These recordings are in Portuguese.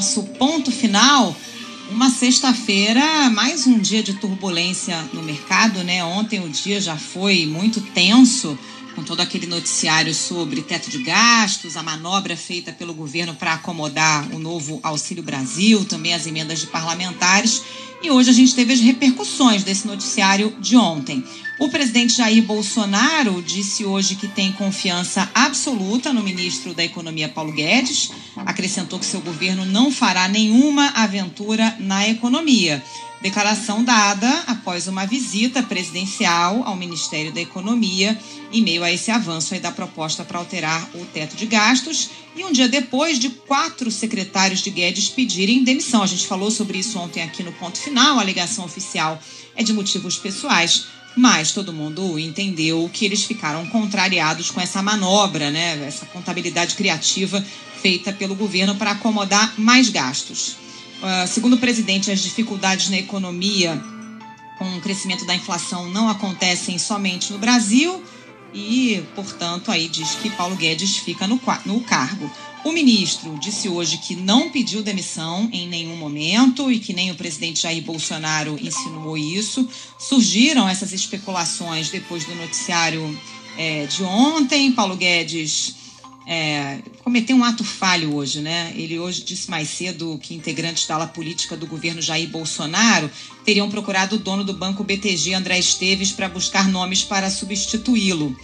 nosso ponto final. Uma sexta-feira, mais um dia de turbulência no mercado, né? Ontem o dia já foi muito tenso, com todo aquele noticiário sobre teto de gastos, a manobra feita pelo governo para acomodar o novo Auxílio Brasil, também as emendas de parlamentares. E hoje a gente teve as repercussões desse noticiário de ontem. O presidente Jair Bolsonaro disse hoje que tem confiança absoluta no ministro da Economia, Paulo Guedes. Acrescentou que seu governo não fará nenhuma aventura na economia. Declaração dada após uma visita presidencial ao Ministério da Economia, em meio a esse avanço da proposta para alterar o teto de gastos, e um dia depois de quatro secretários de Guedes pedirem demissão. A gente falou sobre isso ontem aqui no ponto final. A alegação oficial é de motivos pessoais, mas todo mundo entendeu que eles ficaram contrariados com essa manobra, né? essa contabilidade criativa feita pelo governo para acomodar mais gastos. Uh, segundo o presidente, as dificuldades na economia com o crescimento da inflação não acontecem somente no Brasil e, portanto, aí diz que Paulo Guedes fica no, no cargo. O ministro disse hoje que não pediu demissão em nenhum momento e que nem o presidente Jair Bolsonaro insinuou isso. Surgiram essas especulações depois do noticiário é, de ontem. Paulo Guedes é, cometeu um ato falho hoje, né? Ele hoje disse mais cedo que integrantes da ala política do governo Jair Bolsonaro teriam procurado o dono do banco BTG, André Esteves, para buscar nomes para substituí-lo.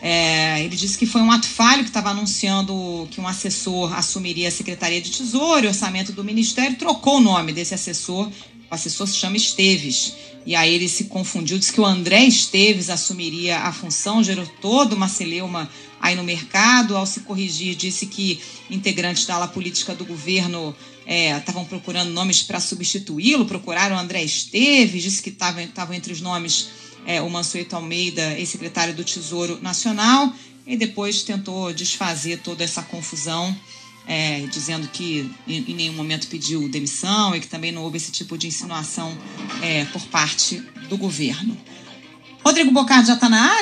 É, ele disse que foi um ato falho que estava anunciando que um assessor assumiria a Secretaria de Tesouro e Orçamento do Ministério, trocou o nome desse assessor, o assessor se chama Esteves. E aí ele se confundiu, disse que o André Esteves assumiria a função, gerou toda uma celeuma aí no mercado. Ao se corrigir, disse que integrantes da ala política do governo estavam é, procurando nomes para substituí-lo, procuraram André Esteves, disse que estavam entre os nomes é, o Mansueto Almeida, ex-secretário do Tesouro Nacional, e depois tentou desfazer toda essa confusão. É, dizendo que em, em, nenhum momento pediu demissão e que também não houve esse tipo de insinuação é, por parte do governo. Rodrigo Bocardi já está na área.